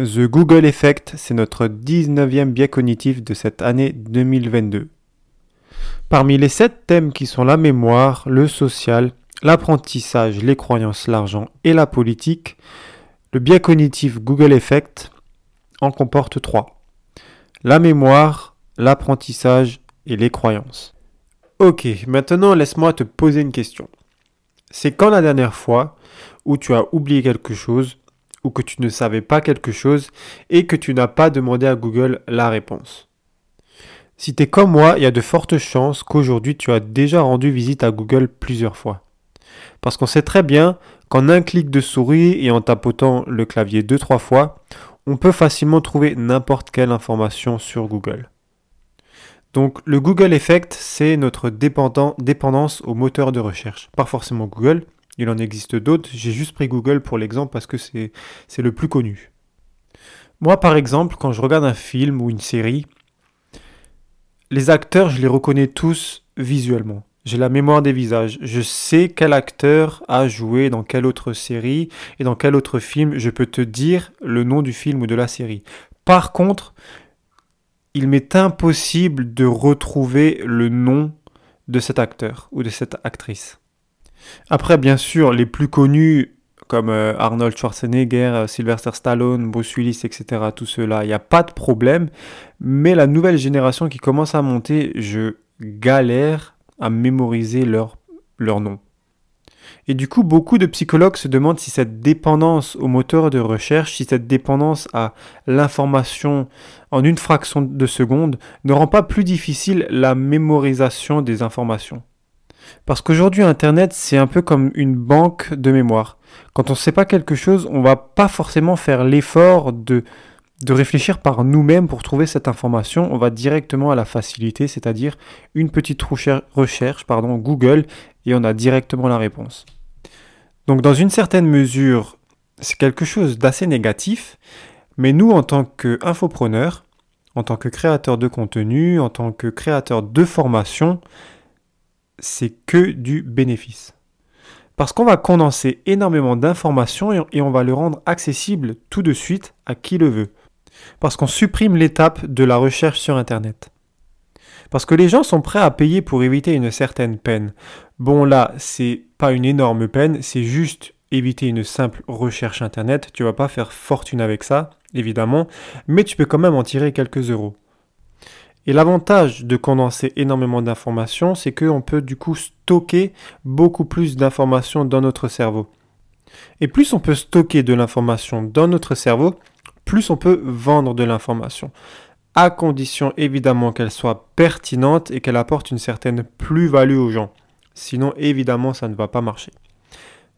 The Google Effect, c'est notre 19e biais cognitif de cette année 2022. Parmi les sept thèmes qui sont la mémoire, le social, l'apprentissage, les croyances, l'argent et la politique, le biais cognitif Google Effect en comporte trois. La mémoire, l'apprentissage et les croyances. Ok, maintenant laisse-moi te poser une question. C'est quand la dernière fois où tu as oublié quelque chose ou que tu ne savais pas quelque chose et que tu n'as pas demandé à Google la réponse. Si tu es comme moi, il y a de fortes chances qu'aujourd'hui tu as déjà rendu visite à Google plusieurs fois. Parce qu'on sait très bien qu'en un clic de souris et en tapotant le clavier deux trois fois, on peut facilement trouver n'importe quelle information sur Google. Donc le Google Effect, c'est notre dépendance au moteur de recherche. Pas forcément Google, il en existe d'autres. J'ai juste pris Google pour l'exemple parce que c'est le plus connu. Moi, par exemple, quand je regarde un film ou une série, les acteurs, je les reconnais tous visuellement. J'ai la mémoire des visages. Je sais quel acteur a joué dans quelle autre série et dans quel autre film. Je peux te dire le nom du film ou de la série. Par contre, il m'est impossible de retrouver le nom de cet acteur ou de cette actrice. Après, bien sûr, les plus connus comme euh, Arnold Schwarzenegger, euh, Sylvester Stallone, Bruce Willis, etc., tout cela, il n'y a pas de problème. Mais la nouvelle génération qui commence à monter, je galère à mémoriser leur, leur nom. Et du coup, beaucoup de psychologues se demandent si cette dépendance au moteur de recherche, si cette dépendance à l'information en une fraction de seconde ne rend pas plus difficile la mémorisation des informations. Parce qu'aujourd'hui, Internet, c'est un peu comme une banque de mémoire. Quand on ne sait pas quelque chose, on va pas forcément faire l'effort de, de réfléchir par nous-mêmes pour trouver cette information. On va directement à la facilité, c'est-à-dire une petite recherche, pardon, Google, et on a directement la réponse. Donc dans une certaine mesure, c'est quelque chose d'assez négatif, mais nous, en tant qu'infopreneurs, en tant que créateur de contenu, en tant que créateur de formation, c'est que du bénéfice. Parce qu'on va condenser énormément d'informations et on va le rendre accessible tout de suite à qui le veut. Parce qu'on supprime l'étape de la recherche sur Internet. Parce que les gens sont prêts à payer pour éviter une certaine peine. Bon là, c'est pas une énorme peine, c'est juste éviter une simple recherche Internet. Tu vas pas faire fortune avec ça, évidemment, mais tu peux quand même en tirer quelques euros. Et l'avantage de condenser énormément d'informations, c'est qu'on peut du coup stocker beaucoup plus d'informations dans notre cerveau. Et plus on peut stocker de l'information dans notre cerveau, plus on peut vendre de l'information. À condition évidemment qu'elle soit pertinente et qu'elle apporte une certaine plus-value aux gens. Sinon évidemment ça ne va pas marcher.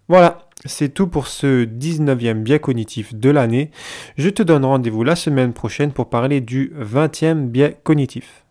Voilà, c'est tout pour ce 19e biais cognitif de l'année. Je te donne rendez-vous la semaine prochaine pour parler du 20e biais cognitif.